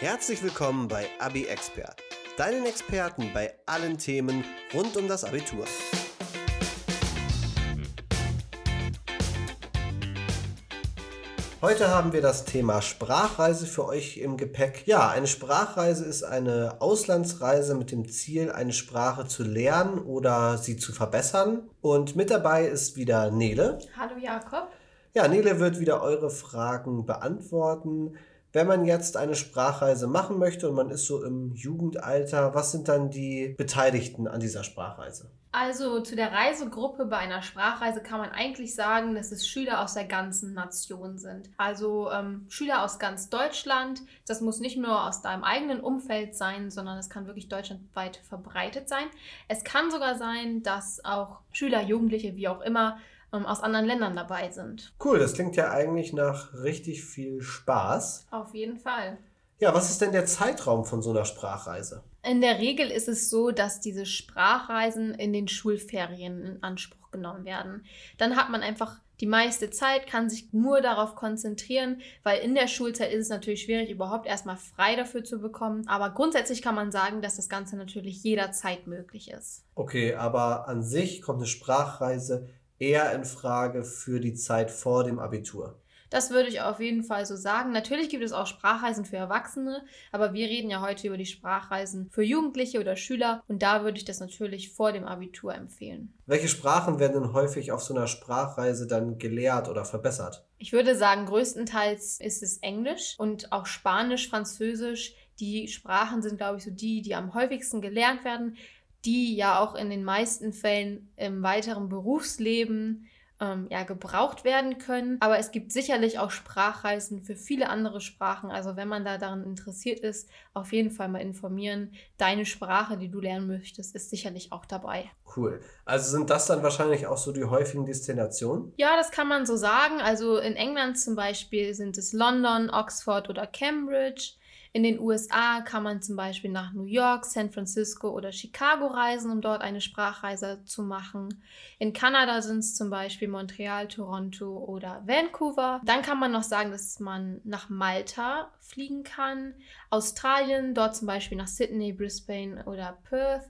Herzlich willkommen bei Abi Expert, deinen Experten bei allen Themen rund um das Abitur. Heute haben wir das Thema Sprachreise für euch im Gepäck. Ja, eine Sprachreise ist eine Auslandsreise mit dem Ziel, eine Sprache zu lernen oder sie zu verbessern. Und mit dabei ist wieder Nele. Hallo Jakob. Ja, Nele wird wieder eure Fragen beantworten. Wenn man jetzt eine Sprachreise machen möchte und man ist so im Jugendalter, was sind dann die Beteiligten an dieser Sprachreise? Also zu der Reisegruppe bei einer Sprachreise kann man eigentlich sagen, dass es Schüler aus der ganzen Nation sind. Also ähm, Schüler aus ganz Deutschland. Das muss nicht nur aus deinem eigenen Umfeld sein, sondern es kann wirklich deutschlandweit verbreitet sein. Es kann sogar sein, dass auch Schüler, Jugendliche, wie auch immer, ähm, aus anderen Ländern dabei sind. Cool, das klingt ja eigentlich nach richtig viel Spaß. Auf jeden Fall. Ja, was ist denn der Zeitraum von so einer Sprachreise? In der Regel ist es so, dass diese Sprachreisen in den Schulferien in Anspruch genommen werden. Dann hat man einfach die meiste Zeit, kann sich nur darauf konzentrieren, weil in der Schulzeit ist es natürlich schwierig, überhaupt erstmal frei dafür zu bekommen. Aber grundsätzlich kann man sagen, dass das Ganze natürlich jederzeit möglich ist. Okay, aber an sich kommt eine Sprachreise eher in Frage für die Zeit vor dem Abitur. Das würde ich auf jeden Fall so sagen. Natürlich gibt es auch Sprachreisen für Erwachsene, aber wir reden ja heute über die Sprachreisen für Jugendliche oder Schüler und da würde ich das natürlich vor dem Abitur empfehlen. Welche Sprachen werden denn häufig auf so einer Sprachreise dann gelehrt oder verbessert? Ich würde sagen, größtenteils ist es Englisch und auch Spanisch, Französisch. Die Sprachen sind, glaube ich, so die, die am häufigsten gelernt werden, die ja auch in den meisten Fällen im weiteren Berufsleben ähm, ja, gebraucht werden können. Aber es gibt sicherlich auch Sprachreisen für viele andere Sprachen. Also wenn man da daran interessiert ist, auf jeden Fall mal informieren. Deine Sprache, die du lernen möchtest, ist sicherlich auch dabei. Cool. Also sind das dann wahrscheinlich auch so die häufigen Destinationen? Ja, das kann man so sagen. Also in England zum Beispiel sind es London, Oxford oder Cambridge. In den USA kann man zum Beispiel nach New York, San Francisco oder Chicago reisen, um dort eine Sprachreise zu machen. In Kanada sind es zum Beispiel Montreal, Toronto oder Vancouver. Dann kann man noch sagen, dass man nach Malta fliegen kann, Australien, dort zum Beispiel nach Sydney, Brisbane oder Perth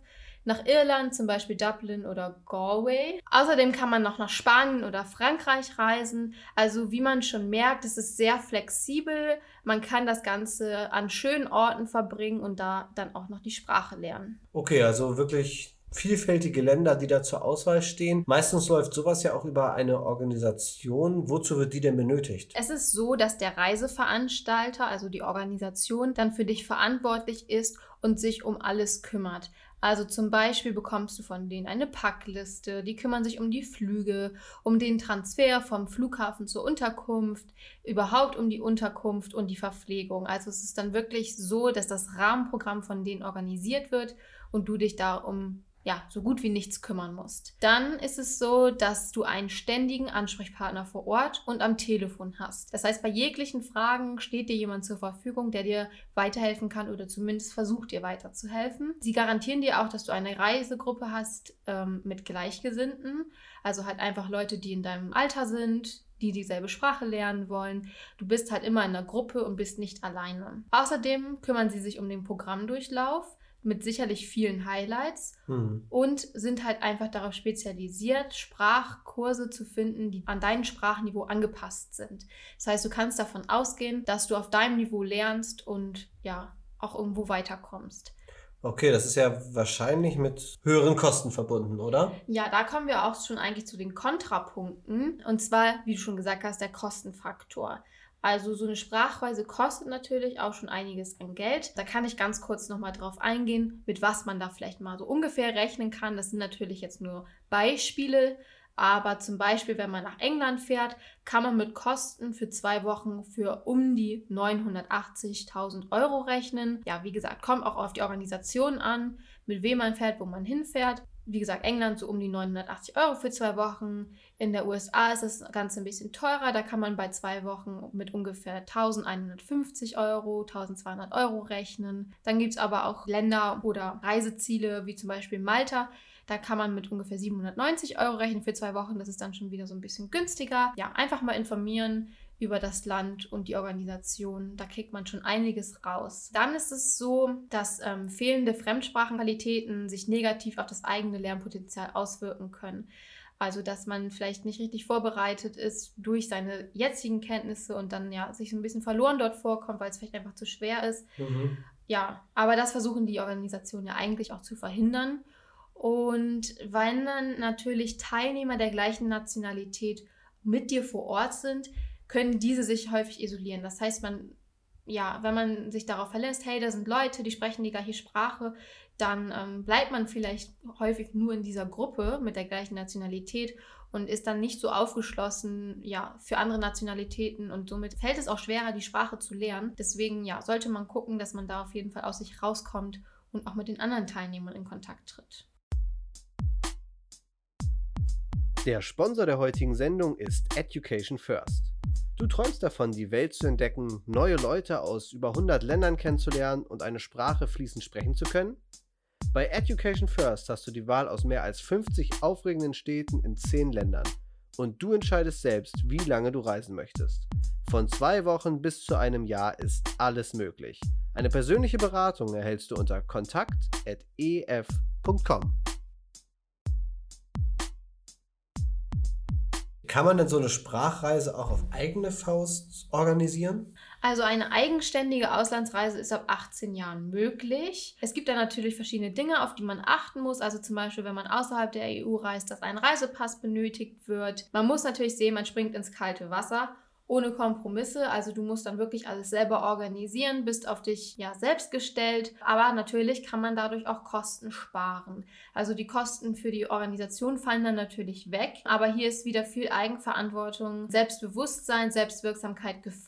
nach Irland, zum Beispiel Dublin oder Galway. Außerdem kann man noch nach Spanien oder Frankreich reisen. Also wie man schon merkt, es ist sehr flexibel. Man kann das Ganze an schönen Orten verbringen und da dann auch noch die Sprache lernen. Okay, also wirklich vielfältige Länder, die da zur Auswahl stehen. Meistens läuft sowas ja auch über eine Organisation. Wozu wird die denn benötigt? Es ist so, dass der Reiseveranstalter, also die Organisation, dann für dich verantwortlich ist und sich um alles kümmert. Also zum Beispiel bekommst du von denen eine Packliste, die kümmern sich um die Flüge, um den Transfer vom Flughafen zur Unterkunft, überhaupt um die Unterkunft und die Verpflegung. Also es ist dann wirklich so, dass das Rahmenprogramm von denen organisiert wird und du dich da um ja, so gut wie nichts kümmern musst. Dann ist es so, dass du einen ständigen Ansprechpartner vor Ort und am Telefon hast. Das heißt, bei jeglichen Fragen steht dir jemand zur Verfügung, der dir weiterhelfen kann oder zumindest versucht dir weiterzuhelfen. Sie garantieren dir auch, dass du eine Reisegruppe hast ähm, mit Gleichgesinnten, also halt einfach Leute, die in deinem Alter sind, die dieselbe Sprache lernen wollen. Du bist halt immer in einer Gruppe und bist nicht alleine. Außerdem kümmern sie sich um den Programmdurchlauf mit sicherlich vielen Highlights mhm. und sind halt einfach darauf spezialisiert, Sprachkurse zu finden, die an dein Sprachniveau angepasst sind. Das heißt, du kannst davon ausgehen, dass du auf deinem Niveau lernst und ja, auch irgendwo weiterkommst. Okay, das ist ja wahrscheinlich mit höheren Kosten verbunden, oder? Ja, da kommen wir auch schon eigentlich zu den Kontrapunkten. Und zwar, wie du schon gesagt hast, der Kostenfaktor. Also so eine Sprachweise kostet natürlich auch schon einiges an Geld. Da kann ich ganz kurz nochmal drauf eingehen, mit was man da vielleicht mal so ungefähr rechnen kann. Das sind natürlich jetzt nur Beispiele. Aber zum Beispiel, wenn man nach England fährt, kann man mit Kosten für zwei Wochen für um die 980.000 Euro rechnen. Ja, wie gesagt, kommt auch auf die Organisation an, mit wem man fährt, wo man hinfährt wie gesagt, England so um die 980 Euro für zwei Wochen. In der USA ist das Ganze ein bisschen teurer. Da kann man bei zwei Wochen mit ungefähr 1150 Euro, 1200 Euro rechnen. Dann gibt es aber auch Länder oder Reiseziele wie zum Beispiel Malta. Da kann man mit ungefähr 790 Euro rechnen für zwei Wochen. Das ist dann schon wieder so ein bisschen günstiger. Ja, einfach mal informieren über das Land und die Organisation. Da kriegt man schon einiges raus. Dann ist es so, dass ähm, fehlende Fremdsprachenqualitäten sich negativ auf das eigene Lernpotenzial auswirken können. Also, dass man vielleicht nicht richtig vorbereitet ist durch seine jetzigen Kenntnisse und dann ja sich so ein bisschen verloren dort vorkommt, weil es vielleicht einfach zu schwer ist. Mhm. Ja, aber das versuchen die Organisationen ja eigentlich auch zu verhindern. Und weil dann natürlich Teilnehmer der gleichen Nationalität mit dir vor Ort sind, können diese sich häufig isolieren. Das heißt, man, ja, wenn man sich darauf verlässt, hey, da sind Leute, die sprechen die gleiche Sprache, dann ähm, bleibt man vielleicht häufig nur in dieser Gruppe mit der gleichen Nationalität und ist dann nicht so aufgeschlossen ja, für andere Nationalitäten und somit fällt es auch schwerer, die Sprache zu lernen. Deswegen ja, sollte man gucken, dass man da auf jeden Fall aus sich rauskommt und auch mit den anderen Teilnehmern in Kontakt tritt. Der Sponsor der heutigen Sendung ist Education First. Du träumst davon, die Welt zu entdecken, neue Leute aus über 100 Ländern kennenzulernen und eine Sprache fließend sprechen zu können? Bei Education First hast du die Wahl aus mehr als 50 aufregenden Städten in 10 Ländern und du entscheidest selbst, wie lange du reisen möchtest. Von zwei Wochen bis zu einem Jahr ist alles möglich. Eine persönliche Beratung erhältst du unter kontakt.ef.com. Kann man denn so eine Sprachreise auch auf eigene Faust organisieren? Also eine eigenständige Auslandsreise ist ab 18 Jahren möglich. Es gibt da natürlich verschiedene Dinge, auf die man achten muss. Also zum Beispiel, wenn man außerhalb der EU reist, dass ein Reisepass benötigt wird. Man muss natürlich sehen, man springt ins kalte Wasser ohne Kompromisse. Also du musst dann wirklich alles selber organisieren, bist auf dich ja selbst gestellt. Aber natürlich kann man dadurch auch Kosten sparen. Also die Kosten für die Organisation fallen dann natürlich weg. Aber hier ist wieder viel Eigenverantwortung, Selbstbewusstsein, Selbstwirksamkeit gefragt,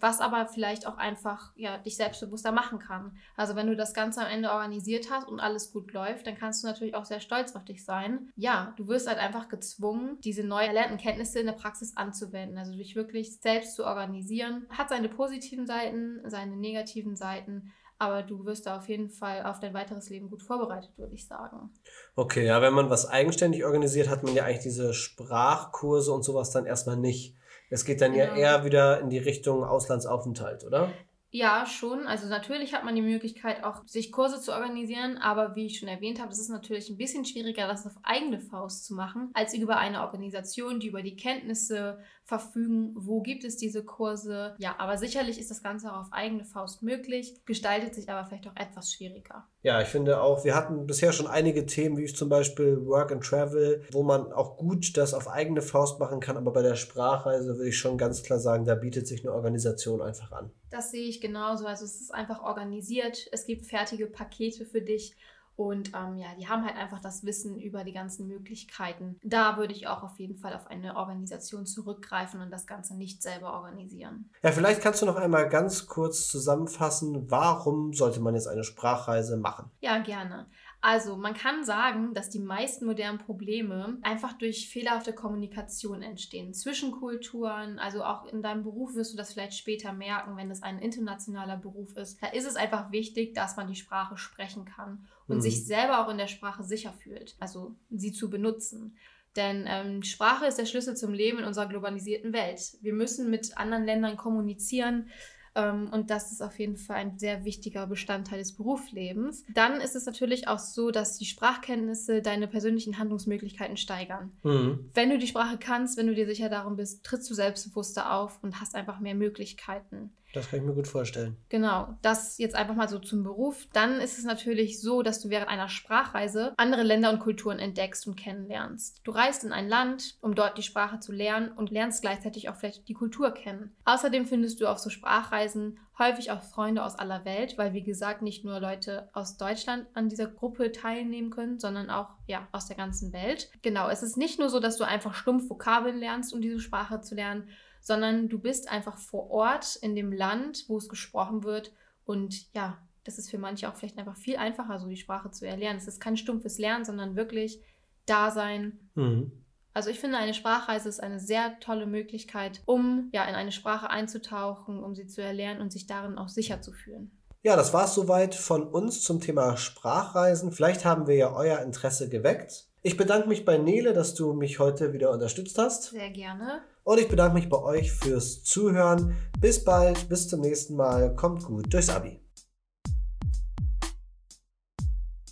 was aber vielleicht auch einfach ja, dich selbstbewusster machen kann. Also wenn du das Ganze am Ende organisiert hast und alles gut läuft, dann kannst du natürlich auch sehr stolz auf dich sein. Ja, du wirst halt einfach gezwungen, diese neu erlernten Kenntnisse in der Praxis anzuwenden. Also dich wirklich selbst zu organisieren. Hat seine positiven Seiten, seine negativen Seiten, aber du wirst da auf jeden Fall auf dein weiteres Leben gut vorbereitet, würde ich sagen. Okay, ja, wenn man was eigenständig organisiert, hat man ja eigentlich diese Sprachkurse und sowas dann erstmal nicht. Es geht dann genau. ja eher wieder in die Richtung Auslandsaufenthalt, oder? Ja, schon. Also natürlich hat man die Möglichkeit, auch sich Kurse zu organisieren, aber wie ich schon erwähnt habe, es ist natürlich ein bisschen schwieriger, das auf eigene Faust zu machen, als über eine Organisation, die über die Kenntnisse verfügen, wo gibt es diese Kurse. Ja, aber sicherlich ist das Ganze auch auf eigene Faust möglich, gestaltet sich aber vielleicht auch etwas schwieriger. Ja, ich finde auch, wir hatten bisher schon einige Themen, wie zum Beispiel Work and Travel, wo man auch gut das auf eigene Faust machen kann, aber bei der Sprachreise würde ich schon ganz klar sagen, da bietet sich eine Organisation einfach an. Das sehe ich genauso. Also es ist einfach organisiert, es gibt fertige Pakete für dich und ähm, ja, die haben halt einfach das Wissen über die ganzen Möglichkeiten. Da würde ich auch auf jeden Fall auf eine Organisation zurückgreifen und das Ganze nicht selber organisieren. Ja, vielleicht kannst du noch einmal ganz kurz zusammenfassen, warum sollte man jetzt eine Sprachreise machen? Ja, gerne. Also man kann sagen, dass die meisten modernen Probleme einfach durch fehlerhafte Kommunikation entstehen. Zwischen Kulturen, also auch in deinem Beruf wirst du das vielleicht später merken, wenn es ein internationaler Beruf ist. Da ist es einfach wichtig, dass man die Sprache sprechen kann und mhm. sich selber auch in der Sprache sicher fühlt, also sie zu benutzen. Denn ähm, Sprache ist der Schlüssel zum Leben in unserer globalisierten Welt. Wir müssen mit anderen Ländern kommunizieren. Ähm, und das ist auf jeden Fall ein sehr wichtiger Bestandteil des Berufslebens. Dann ist es natürlich auch so, dass die Sprachkenntnisse deine persönlichen Handlungsmöglichkeiten steigern. Mhm. Wenn du die Sprache kannst, wenn du dir sicher darum bist, trittst du selbstbewusster auf und hast einfach mehr Möglichkeiten. Das kann ich mir gut vorstellen. Genau, das jetzt einfach mal so zum Beruf. Dann ist es natürlich so, dass du während einer Sprachreise andere Länder und Kulturen entdeckst und kennenlernst. Du reist in ein Land, um dort die Sprache zu lernen und lernst gleichzeitig auch vielleicht die Kultur kennen. Außerdem findest du auf so Sprachreisen häufig auch Freunde aus aller Welt, weil wie gesagt nicht nur Leute aus Deutschland an dieser Gruppe teilnehmen können, sondern auch ja aus der ganzen Welt. Genau, es ist nicht nur so, dass du einfach stumpf Vokabeln lernst, um diese Sprache zu lernen, sondern du bist einfach vor Ort in dem Land, wo es gesprochen wird. Und ja, das ist für manche auch vielleicht einfach viel einfacher, so die Sprache zu erlernen. Es ist kein stumpfes Lernen, sondern wirklich Dasein. Mhm. Also ich finde, eine Sprachreise ist eine sehr tolle Möglichkeit, um ja in eine Sprache einzutauchen, um sie zu erlernen und sich darin auch sicher zu fühlen. Ja, das war es soweit von uns zum Thema Sprachreisen. Vielleicht haben wir ja euer Interesse geweckt. Ich bedanke mich bei Nele, dass du mich heute wieder unterstützt hast. Sehr gerne. Und ich bedanke mich bei euch fürs Zuhören. Bis bald, bis zum nächsten Mal. Kommt gut durchs Abi.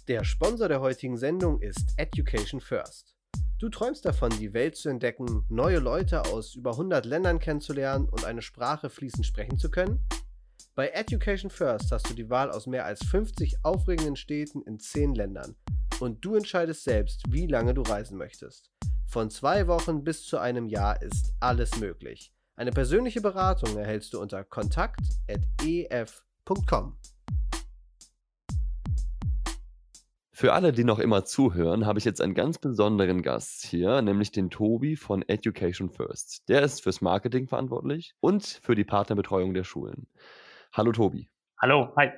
Der Sponsor der heutigen Sendung ist Education First. Du träumst davon, die Welt zu entdecken, neue Leute aus über 100 Ländern kennenzulernen und eine Sprache fließend sprechen zu können? Bei Education First hast du die Wahl aus mehr als 50 aufregenden Städten in 10 Ländern und du entscheidest selbst, wie lange du reisen möchtest. Von zwei Wochen bis zu einem Jahr ist alles möglich. Eine persönliche Beratung erhältst du unter kontakt.ef.com. Für alle, die noch immer zuhören, habe ich jetzt einen ganz besonderen Gast hier, nämlich den Tobi von Education First. Der ist fürs Marketing verantwortlich und für die Partnerbetreuung der Schulen. Hallo Tobi. Hallo, hi.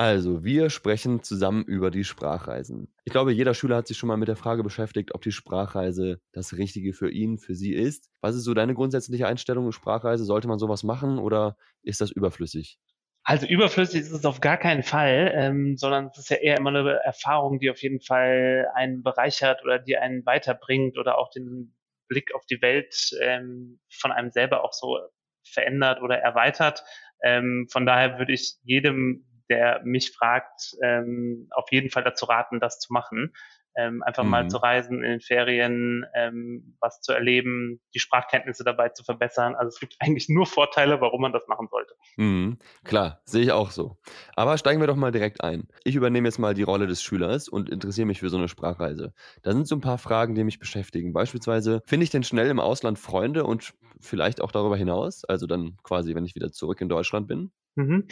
Also, wir sprechen zusammen über die Sprachreisen. Ich glaube, jeder Schüler hat sich schon mal mit der Frage beschäftigt, ob die Sprachreise das Richtige für ihn, für sie ist. Was ist so deine grundsätzliche Einstellung in Sprachreise? Sollte man sowas machen oder ist das überflüssig? Also überflüssig ist es auf gar keinen Fall, ähm, sondern es ist ja eher immer eine Erfahrung, die auf jeden Fall einen bereichert oder die einen weiterbringt oder auch den Blick auf die Welt ähm, von einem selber auch so verändert oder erweitert. Ähm, von daher würde ich jedem, der mich fragt, ähm, auf jeden Fall dazu raten, das zu machen ähm, einfach mhm. mal zu reisen in den Ferien, ähm, was zu erleben, die Sprachkenntnisse dabei zu verbessern. Also es gibt eigentlich nur Vorteile, warum man das machen sollte. Mhm. Klar, sehe ich auch so. Aber steigen wir doch mal direkt ein. Ich übernehme jetzt mal die Rolle des Schülers und interessiere mich für so eine Sprachreise. Da sind so ein paar Fragen, die mich beschäftigen. Beispielsweise, finde ich denn schnell im Ausland Freunde und vielleicht auch darüber hinaus? Also dann quasi, wenn ich wieder zurück in Deutschland bin? Mhm.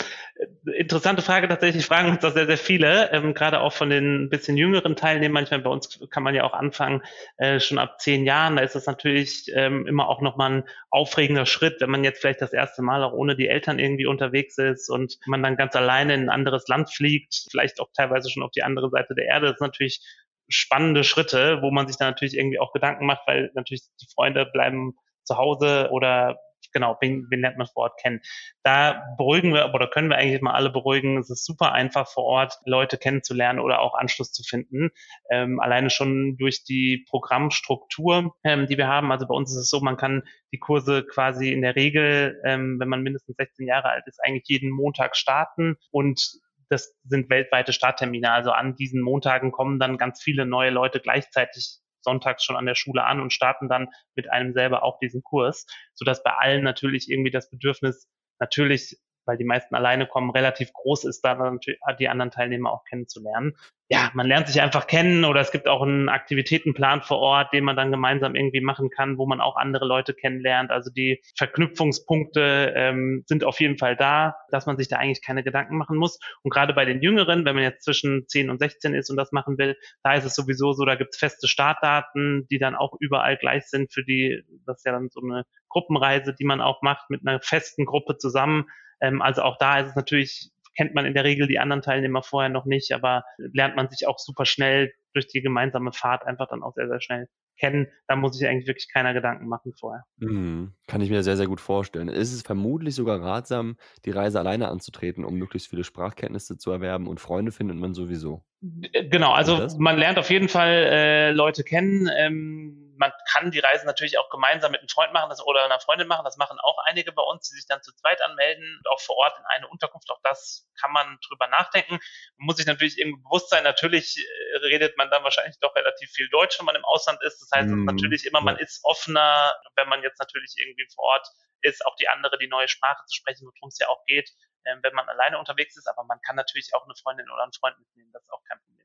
Interessante Frage tatsächlich, fragen uns da sehr, sehr viele, ähm, gerade auch von den bisschen jüngeren Teilnehmern. Ich meine, bei uns kann man ja auch anfangen, äh, schon ab zehn Jahren, da ist das natürlich ähm, immer auch nochmal ein aufregender Schritt, wenn man jetzt vielleicht das erste Mal auch ohne die Eltern irgendwie unterwegs ist und man dann ganz alleine in ein anderes Land fliegt, vielleicht auch teilweise schon auf die andere Seite der Erde. Das ist natürlich spannende Schritte, wo man sich dann natürlich irgendwie auch Gedanken macht, weil natürlich die Freunde bleiben zu Hause oder genau, wen, wen lernt man vor Ort kennen. Da beruhigen wir oder können wir eigentlich mal alle beruhigen. Es ist super einfach vor Ort Leute kennenzulernen oder auch Anschluss zu finden. Ähm, alleine schon durch die Programmstruktur, ähm, die wir haben. Also bei uns ist es so, man kann die Kurse quasi in der Regel, ähm, wenn man mindestens 16 Jahre alt ist, eigentlich jeden Montag starten und das sind weltweite Starttermine. Also an diesen Montagen kommen dann ganz viele neue Leute gleichzeitig sonntags schon an der Schule an und starten dann mit einem selber auch diesen Kurs, sodass bei allen natürlich irgendwie das Bedürfnis natürlich weil die meisten alleine kommen, relativ groß ist, da natürlich die anderen Teilnehmer auch kennenzulernen. Ja, man lernt sich einfach kennen oder es gibt auch einen Aktivitätenplan vor Ort, den man dann gemeinsam irgendwie machen kann, wo man auch andere Leute kennenlernt. Also die Verknüpfungspunkte ähm, sind auf jeden Fall da, dass man sich da eigentlich keine Gedanken machen muss. Und gerade bei den Jüngeren, wenn man jetzt zwischen 10 und 16 ist und das machen will, da ist es sowieso so, da gibt's feste Startdaten, die dann auch überall gleich sind für die, das ist ja dann so eine Gruppenreise, die man auch macht mit einer festen Gruppe zusammen ähm, also auch da ist es natürlich, kennt man in der Regel die anderen Teilnehmer vorher noch nicht, aber lernt man sich auch super schnell durch die gemeinsame Fahrt einfach dann auch sehr, sehr schnell kennen. Da muss sich eigentlich wirklich keiner Gedanken machen vorher. Mhm. Kann ich mir sehr, sehr gut vorstellen. Ist es vermutlich sogar ratsam, die Reise alleine anzutreten, um möglichst viele Sprachkenntnisse zu erwerben und Freunde findet man sowieso? Genau, also man lernt auf jeden Fall äh, Leute kennen. Ähm, man kann die Reise natürlich auch gemeinsam mit einem Freund machen das, oder einer Freundin machen. Das machen auch einige bei uns, die sich dann zu zweit anmelden, auch vor Ort in eine Unterkunft. Auch das kann man drüber nachdenken. Man muss sich natürlich irgendwie bewusst sein, natürlich äh, redet man dann wahrscheinlich doch relativ viel Deutsch, wenn man im Ausland ist. Das heißt mm, natürlich immer, man ist offener, wenn man jetzt natürlich irgendwie vor Ort ist, auch die andere, die neue Sprache zu sprechen, worum es ja auch geht, äh, wenn man alleine unterwegs ist. Aber man kann natürlich auch eine Freundin oder einen Freund mitnehmen. Das ist auch kein Problem.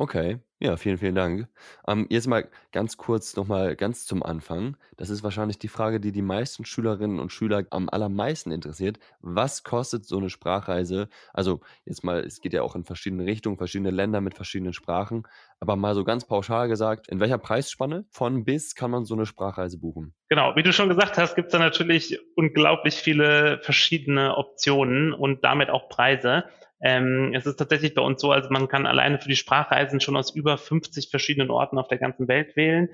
Okay, ja, vielen, vielen Dank. Ähm, jetzt mal ganz kurz nochmal ganz zum Anfang. Das ist wahrscheinlich die Frage, die die meisten Schülerinnen und Schüler am allermeisten interessiert. Was kostet so eine Sprachreise? Also jetzt mal, es geht ja auch in verschiedene Richtungen, verschiedene Länder mit verschiedenen Sprachen. Aber mal so ganz pauschal gesagt, in welcher Preisspanne von bis kann man so eine Sprachreise buchen? Genau, wie du schon gesagt hast, gibt es da natürlich unglaublich viele verschiedene Optionen und damit auch Preise. Ähm, es ist tatsächlich bei uns so, also man kann alleine für die Sprachreisen schon aus über 50 verschiedenen Orten auf der ganzen Welt wählen.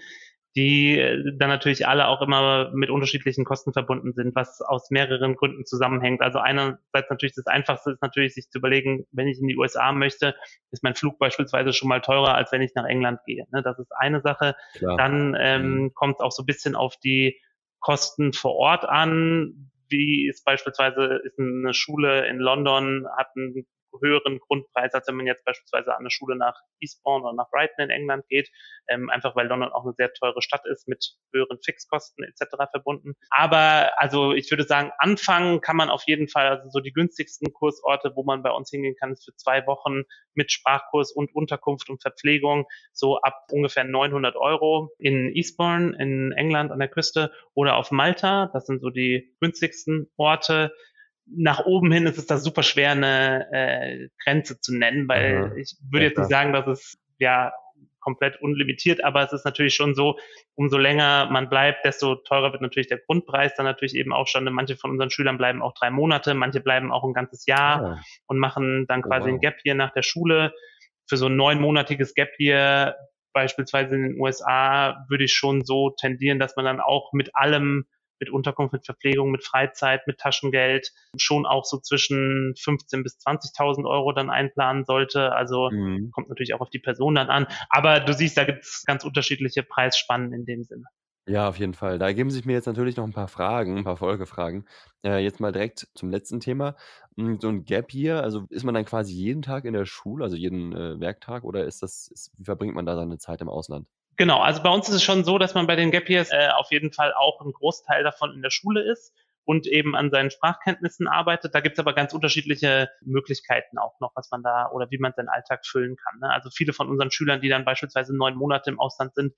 die äh, dann natürlich alle auch immer mit unterschiedlichen Kosten verbunden sind, was aus mehreren Gründen zusammenhängt. Also einerseits natürlich das Einfachste ist natürlich sich zu überlegen, wenn ich in die USA möchte, ist mein Flug beispielsweise schon mal teurer, als wenn ich nach England gehe. Ne? Das ist eine Sache. Klar. Dann ähm, mhm. kommt es auch so ein bisschen auf die Kosten vor Ort an. Wie ist beispielsweise ist eine Schule in London hat einen höheren Grundpreis, als wenn man jetzt beispielsweise an eine Schule nach Eastbourne oder nach Brighton in England geht, ähm, einfach weil London auch eine sehr teure Stadt ist mit höheren Fixkosten etc. verbunden. Aber also ich würde sagen, anfangen kann man auf jeden Fall, also so die günstigsten Kursorte, wo man bei uns hingehen kann, ist für zwei Wochen mit Sprachkurs und Unterkunft und Verpflegung so ab ungefähr 900 Euro in Eastbourne in England an der Küste oder auf Malta. Das sind so die günstigsten Orte nach oben hin ist es da super schwer, eine äh, Grenze zu nennen, weil mhm. ich würde jetzt nicht sagen, dass es ja komplett unlimitiert, aber es ist natürlich schon so, umso länger man bleibt, desto teurer wird natürlich der Grundpreis. Dann natürlich eben auch schon, manche von unseren Schülern bleiben auch drei Monate, manche bleiben auch ein ganzes Jahr ja. Ah. und machen dann oh, quasi wow. ein Gap Year nach der Schule. Für so ein neunmonatiges Gap Year beispielsweise in den USA würde ich schon so tendieren, dass man dann auch mit allem mit Unterkunft, mit Verpflegung, mit Freizeit, mit Taschengeld schon auch so zwischen 15 bis 20.000 Euro dann einplanen sollte. Also mhm. kommt natürlich auch auf die Person dann an. Aber du siehst, da gibt es ganz unterschiedliche Preisspannen in dem Sinne. Ja, auf jeden Fall. Da ergeben sich mir jetzt natürlich noch ein paar Fragen, ein paar Folgefragen. Äh, jetzt mal direkt zum letzten Thema. Hm, so ein Gap hier, also ist man dann quasi jeden Tag in der Schule, also jeden äh, Werktag, oder ist das, ist, wie verbringt man da seine Zeit im Ausland? Genau, also bei uns ist es schon so, dass man bei den Gap Years äh, auf jeden Fall auch ein Großteil davon in der Schule ist und eben an seinen Sprachkenntnissen arbeitet. Da gibt's aber ganz unterschiedliche Möglichkeiten auch noch, was man da oder wie man seinen Alltag füllen kann. Ne? Also viele von unseren Schülern, die dann beispielsweise neun Monate im Ausland sind,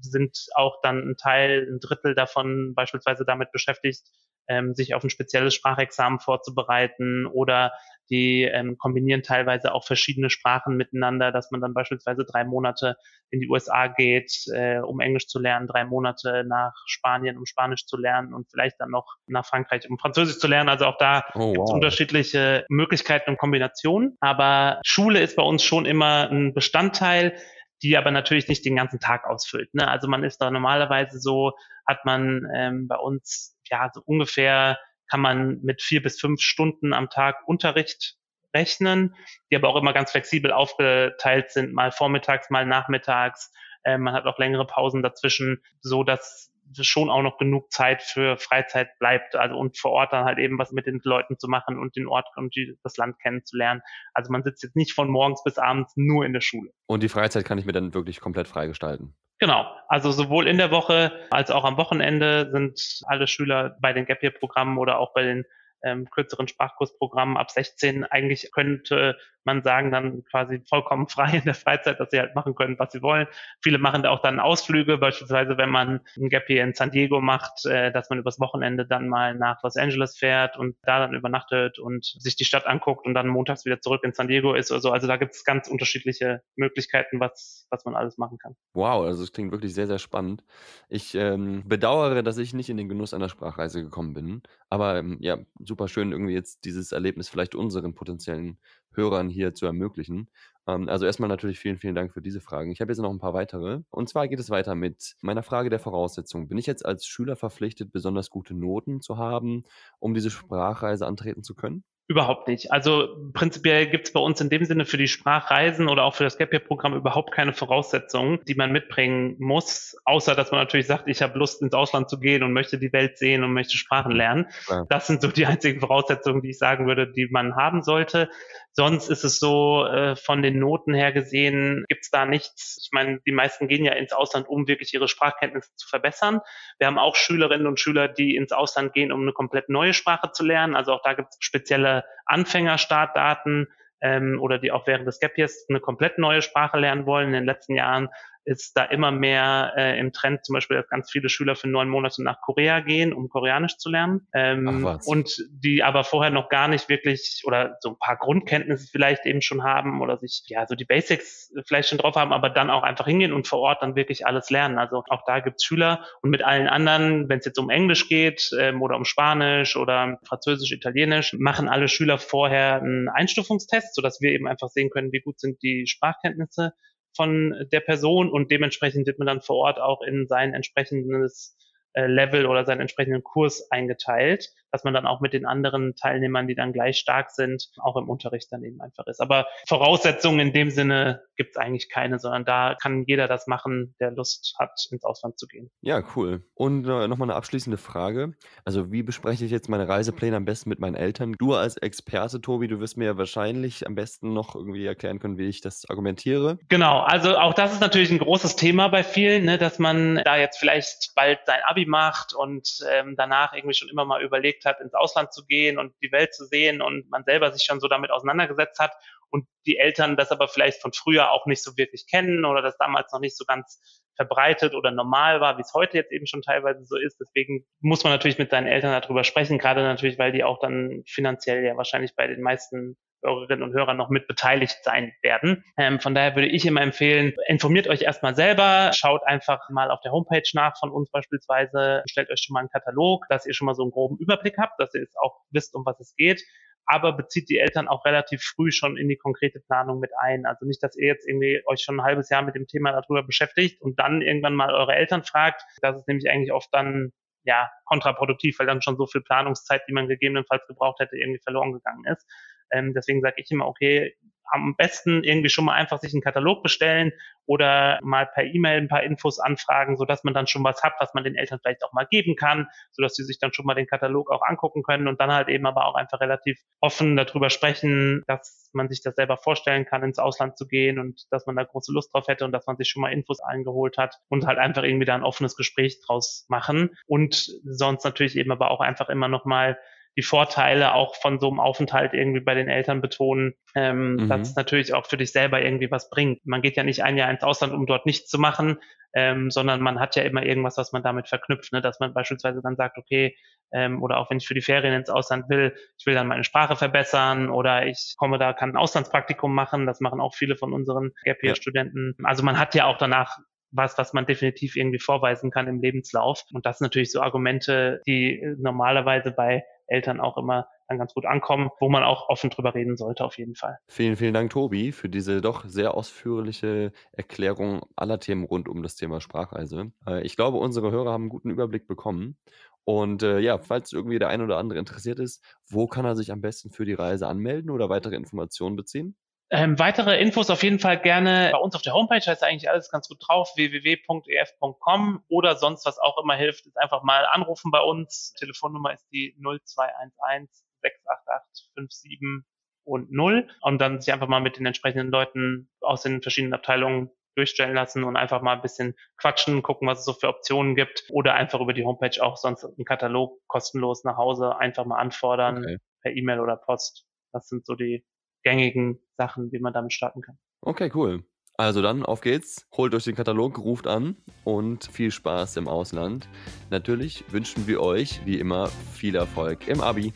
sind auch dann ein Teil, ein Drittel davon beispielsweise damit beschäftigt, ähm, sich auf ein spezielles Sprachexamen vorzubereiten oder die ähm, kombinieren teilweise auch verschiedene Sprachen miteinander, dass man dann beispielsweise drei Monate in die USA geht, äh, um Englisch zu lernen, drei Monate nach Spanien, um Spanisch zu lernen und vielleicht dann noch nach Frankreich, um Französisch zu lernen. Also auch da oh, gibt es unterschiedliche Möglichkeiten und Kombinationen. Aber Schule ist bei uns schon immer ein Bestandteil die aber natürlich nicht den ganzen Tag ausfüllt. Ne? Also man ist da normalerweise so, hat man ähm, bei uns ja so ungefähr kann man mit vier bis fünf Stunden am Tag Unterricht rechnen, die aber auch immer ganz flexibel aufgeteilt sind, mal vormittags, mal nachmittags. Äh, man hat auch längere Pausen dazwischen, so dass schon auch noch genug Zeit für Freizeit bleibt, also und vor Ort dann halt eben was mit den Leuten zu machen und den Ort und die, das Land kennenzulernen. Also man sitzt jetzt nicht von morgens bis abends nur in der Schule. Und die Freizeit kann ich mir dann wirklich komplett freigestalten. Genau, also sowohl in der Woche als auch am Wochenende sind alle Schüler bei den Gap Year Programmen oder auch bei den ähm, kürzeren Sprachkursprogrammen ab 16 eigentlich könnte man sagen, dann quasi vollkommen frei in der Freizeit, dass sie halt machen können, was sie wollen. Viele machen da auch dann Ausflüge, beispielsweise wenn man ein Gap hier in San Diego macht, äh, dass man übers Wochenende dann mal nach Los Angeles fährt und da dann übernachtet und sich die Stadt anguckt und dann montags wieder zurück in San Diego ist oder so. Also da gibt es ganz unterschiedliche Möglichkeiten, was, was man alles machen kann. Wow, also es klingt wirklich sehr, sehr spannend. Ich ähm, bedauere, dass ich nicht in den Genuss einer Sprachreise gekommen bin. Aber ähm, ja, super schön, irgendwie jetzt dieses Erlebnis vielleicht unseren potenziellen Hörern hier zu ermöglichen. Ähm, also erstmal natürlich vielen, vielen Dank für diese Fragen. Ich habe jetzt noch ein paar weitere. Und zwar geht es weiter mit meiner Frage der Voraussetzung. Bin ich jetzt als Schüler verpflichtet, besonders gute Noten zu haben, um diese Sprachreise antreten zu können? Überhaupt nicht. Also prinzipiell gibt es bei uns in dem Sinne für die Sprachreisen oder auch für das Gap Year Programm überhaupt keine Voraussetzungen, die man mitbringen muss, außer dass man natürlich sagt, ich habe Lust ins Ausland zu gehen und möchte die Welt sehen und möchte Sprachen lernen. Ja. Das sind so die einzigen Voraussetzungen, die ich sagen würde, die man haben sollte. Sonst ist es so, äh, von den Noten her gesehen, gibt's da nichts. Ich meine, die meisten gehen ja ins Ausland, um wirklich ihre Sprachkenntnisse zu verbessern. Wir haben auch Schülerinnen und Schüler, die ins Ausland gehen, um eine komplett neue Sprache zu lernen. Also auch da gibt's spezielle Anfängerstartdaten ähm, oder die auch während des Gap Years eine komplett neue Sprache lernen wollen. In den letzten Jahren ist da immer mehr äh, im Trend, zum Beispiel, dass ganz viele Schüler für neun Monate nach Korea gehen, um Koreanisch zu lernen. Ähm, und die aber vorher noch gar nicht wirklich oder so ein paar Grundkenntnisse vielleicht eben schon haben oder sich ja so die Basics vielleicht schon drauf haben, aber dann auch einfach hingehen und vor Ort dann wirklich alles lernen. Also auch da gibt's Schüler und mit allen anderen, wenn es jetzt um Englisch geht ähm, oder um Spanisch oder Französisch, Italienisch, machen alle Schüler vorher einen Einstufungstest, sodass wir eben einfach sehen können, wie gut sind die Sprachkenntnisse von der Person und dementsprechend wird man dann vor Ort auch in sein entsprechendes äh, Level oder seinen entsprechenden Kurs eingeteilt, dass man dann auch mit den anderen Teilnehmern, die dann gleich stark sind, auch im Unterricht dann eben einfach ist. Aber Voraussetzungen in dem Sinne gibt es eigentlich keine, sondern da kann jeder das machen, der Lust hat, ins Ausland zu gehen. Ja, cool. Und äh, nochmal eine abschließende Frage. Also wie bespreche ich jetzt meine Reisepläne am besten mit meinen Eltern? Du als Experte, Tobi, du wirst mir ja wahrscheinlich am besten noch irgendwie erklären können, wie ich das argumentiere. Genau, also auch das ist natürlich ein großes Thema bei vielen, ne, dass man da jetzt vielleicht bald sein Abi macht und ähm, danach irgendwie schon immer mal überlegt hat, ins Ausland zu gehen und die Welt zu sehen und man selber sich schon so damit auseinandergesetzt hat und die Eltern das aber vielleicht von früher auch nicht so wirklich kennen oder das damals noch nicht so ganz verbreitet oder normal war, wie es heute jetzt eben schon teilweise so ist. Deswegen muss man natürlich mit seinen Eltern darüber sprechen, gerade natürlich, weil die auch dann finanziell ja wahrscheinlich bei den meisten Hörerinnen und Hörer noch mit beteiligt sein werden. Ähm, von daher würde ich immer empfehlen, informiert euch erstmal selber, schaut einfach mal auf der Homepage nach von uns beispielsweise, stellt euch schon mal einen Katalog, dass ihr schon mal so einen groben Überblick habt, dass ihr jetzt auch wisst, um was es geht aber bezieht die Eltern auch relativ früh schon in die konkrete Planung mit ein. Also nicht, dass ihr jetzt irgendwie euch schon ein halbes Jahr mit dem Thema darüber beschäftigt und dann irgendwann mal eure Eltern fragt. Das ist nämlich eigentlich oft dann ja kontraproduktiv, weil dann schon so viel Planungszeit, die man gegebenenfalls gebraucht hätte, irgendwie verloren gegangen ist. Ähm, deswegen sage ich immer, okay, am besten irgendwie schon mal einfach sich einen Katalog bestellen oder mal per E-Mail ein paar Infos anfragen, so dass man dann schon was hat, was man den Eltern vielleicht auch mal geben kann, so dass sie sich dann schon mal den Katalog auch angucken können und dann halt eben aber auch einfach relativ offen darüber sprechen, dass man sich das selber vorstellen kann, ins Ausland zu gehen und dass man da große Lust drauf hätte und dass man sich schon mal Infos eingeholt hat und halt einfach irgendwie da ein offenes Gespräch draus machen und sonst natürlich eben aber auch einfach immer noch mal die Vorteile auch von so einem Aufenthalt irgendwie bei den Eltern betonen, ähm, mhm. dass es natürlich auch für dich selber irgendwie was bringt. Man geht ja nicht ein Jahr ins Ausland, um dort nichts zu machen, ähm, sondern man hat ja immer irgendwas, was man damit verknüpft, ne? dass man beispielsweise dann sagt, okay, ähm, oder auch wenn ich für die Ferien ins Ausland will, ich will dann meine Sprache verbessern oder ich komme da, kann ein Auslandspraktikum machen, das machen auch viele von unseren Gap Year Studenten. Also man hat ja auch danach was, was man definitiv irgendwie vorweisen kann im Lebenslauf. Und das sind natürlich so Argumente, die normalerweise bei Eltern auch immer dann ganz gut ankommen, wo man auch offen drüber reden sollte, auf jeden Fall. Vielen, vielen Dank, Tobi, für diese doch sehr ausführliche Erklärung aller Themen rund um das Thema Sprachreise. Äh, ich glaube, unsere Hörer haben einen guten Überblick bekommen. Und äh, ja, falls irgendwie der ein oder andere interessiert ist, wo kann er sich am besten für die Reise anmelden oder weitere Informationen beziehen? Ähm, weitere Infos auf jeden Fall gerne bei uns auf der Homepage, da ist eigentlich alles ganz gut drauf, www.ef.com oder sonst was auch immer hilft, ist einfach mal anrufen bei uns. Telefonnummer ist die 0211 688 57 und 0 und dann sich einfach mal mit den entsprechenden Leuten aus den verschiedenen Abteilungen durchstellen lassen und einfach mal ein bisschen quatschen, gucken, was es so für Optionen gibt oder einfach über die Homepage auch sonst einen Katalog kostenlos nach Hause einfach mal anfordern okay. per E-Mail oder Post. Das sind so die gängigen Sachen, wie man damit starten kann. Okay, cool. Also dann, auf geht's. Holt euch den Katalog, ruft an und viel Spaß im Ausland. Natürlich wünschen wir euch, wie immer, viel Erfolg im Abi.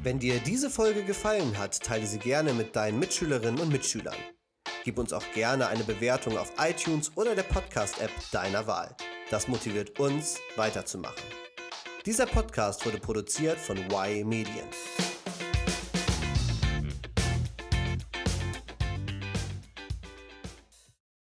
Wenn dir diese Folge gefallen hat, teile sie gerne mit deinen Mitschülerinnen und Mitschülern. Gib uns auch gerne eine Bewertung auf iTunes oder der Podcast-App deiner Wahl. Das motiviert uns, weiterzumachen. Dieser Podcast wurde produziert von Y Medien.